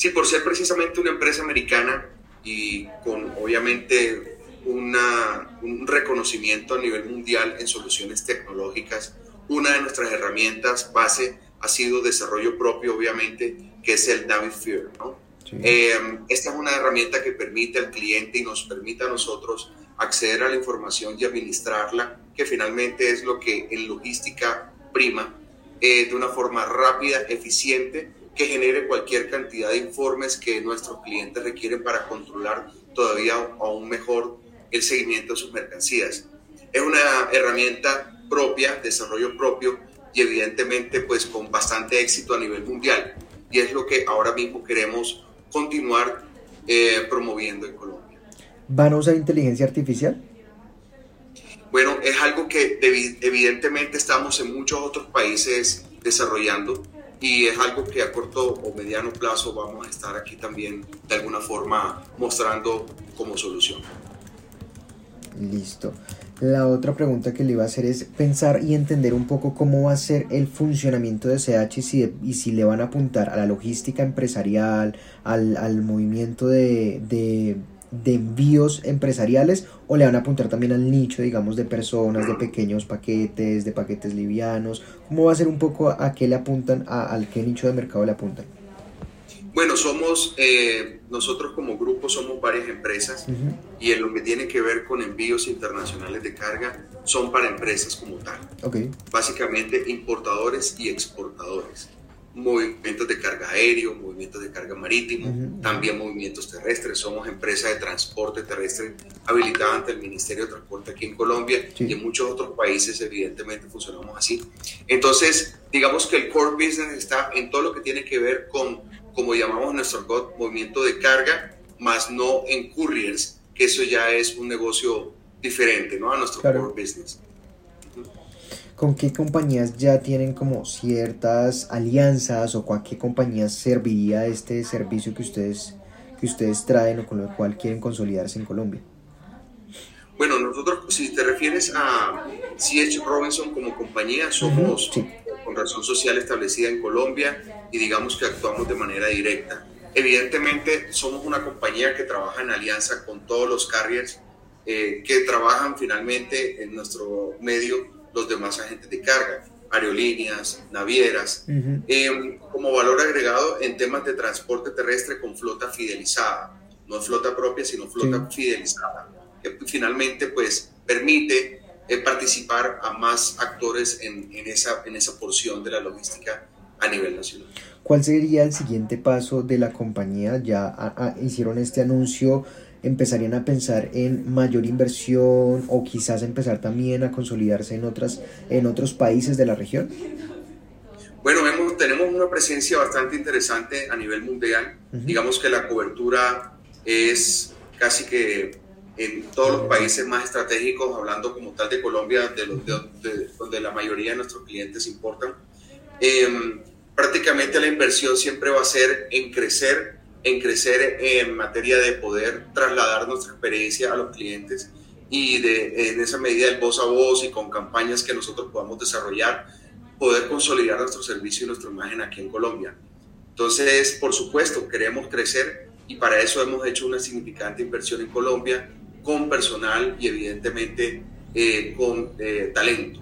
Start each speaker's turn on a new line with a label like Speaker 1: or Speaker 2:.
Speaker 1: Sí, por ser precisamente una empresa americana y con obviamente una, un reconocimiento a nivel mundial en soluciones tecnológicas, una de nuestras herramientas base ha sido desarrollo propio, obviamente, que es el ¿no? Eh, esta es una herramienta que permite al cliente y nos permite a nosotros acceder a la información y administrarla, que finalmente es lo que en logística prima, eh, de una forma rápida, eficiente, que genere cualquier cantidad de informes que nuestros clientes requieren para controlar todavía aún mejor el seguimiento de sus mercancías. Es una herramienta propia, desarrollo propio y evidentemente pues con bastante éxito a nivel mundial. Y es lo que ahora mismo queremos continuar eh, promoviendo en Colombia.
Speaker 2: ¿Van a usar inteligencia artificial?
Speaker 1: Bueno, es algo que evidentemente estamos en muchos otros países desarrollando y es algo que a corto o mediano plazo vamos a estar aquí también de alguna forma mostrando como solución.
Speaker 2: Listo. La otra pregunta que le iba a hacer es pensar y entender un poco cómo va a ser el funcionamiento de CH y si, y si le van a apuntar a la logística empresarial, al, movimiento de, de, envíos empresariales o le van a apuntar también al nicho, digamos, de personas, de pequeños paquetes, de paquetes livianos. ¿Cómo va a ser un poco a qué le apuntan, a, al qué nicho de mercado le apuntan?
Speaker 1: Bueno, somos, eh, nosotros como grupo somos varias empresas y en lo que tiene que ver con envíos internacionales de carga son para empresas como tal. Okay. Básicamente importadores y exportadores. Movimientos de carga aéreo, movimientos de carga marítimo, también movimientos terrestres. Somos empresa de transporte terrestre habilitada ante el Ministerio de Transporte aquí en Colombia y en muchos otros países evidentemente funcionamos así. Entonces, digamos que el core business está en todo lo que tiene que ver con como llamamos nuestro movimiento de carga, más no en couriers, que eso ya es un negocio diferente ¿no? a nuestro core business.
Speaker 2: ¿Con qué compañías ya tienen como ciertas alianzas o con qué compañías serviría este servicio que ustedes, que ustedes traen o con lo cual quieren consolidarse en Colombia?
Speaker 1: Bueno, nosotros, si te refieres a CH Robinson como compañía, somos con razón social establecida en Colombia y digamos que actuamos de manera directa. Evidentemente somos una compañía que trabaja en alianza con todos los carriers eh, que trabajan finalmente en nuestro medio los demás agentes de carga, aerolíneas, navieras, em, como valor agregado en temas de transporte terrestre con flota fidelizada, no flota propia, sino flota fidelizada, que finalmente pues permite eh, participar a más actores en, en, esa, en esa porción de la logística a nivel nacional.
Speaker 2: ¿Cuál sería el siguiente paso de la compañía? Ya hicieron este anuncio, empezarían a pensar en mayor inversión o quizás empezar también a consolidarse en, otras, en otros países de la región.
Speaker 1: Bueno, vemos, tenemos una presencia bastante interesante a nivel mundial. Digamos que la cobertura es casi que en todos los países más estratégicos, hablando como tal de Colombia, de, los, donde la mayoría de nuestros clientes importan, em, prácticamente la inversión siempre va a ser en crecer, en crecer en materia de poder trasladar nuestra experiencia a los clientes y en esa medida el voz a voz y con campañas que nosotros podamos desarrollar, poder consolidar nuestro servicio y nuestra imagen aquí en Colombia. Entonces, por supuesto, queremos crecer y para eso hemos hecho una significante inversión en Colombia con personal y evidentemente eh, con eh, talento.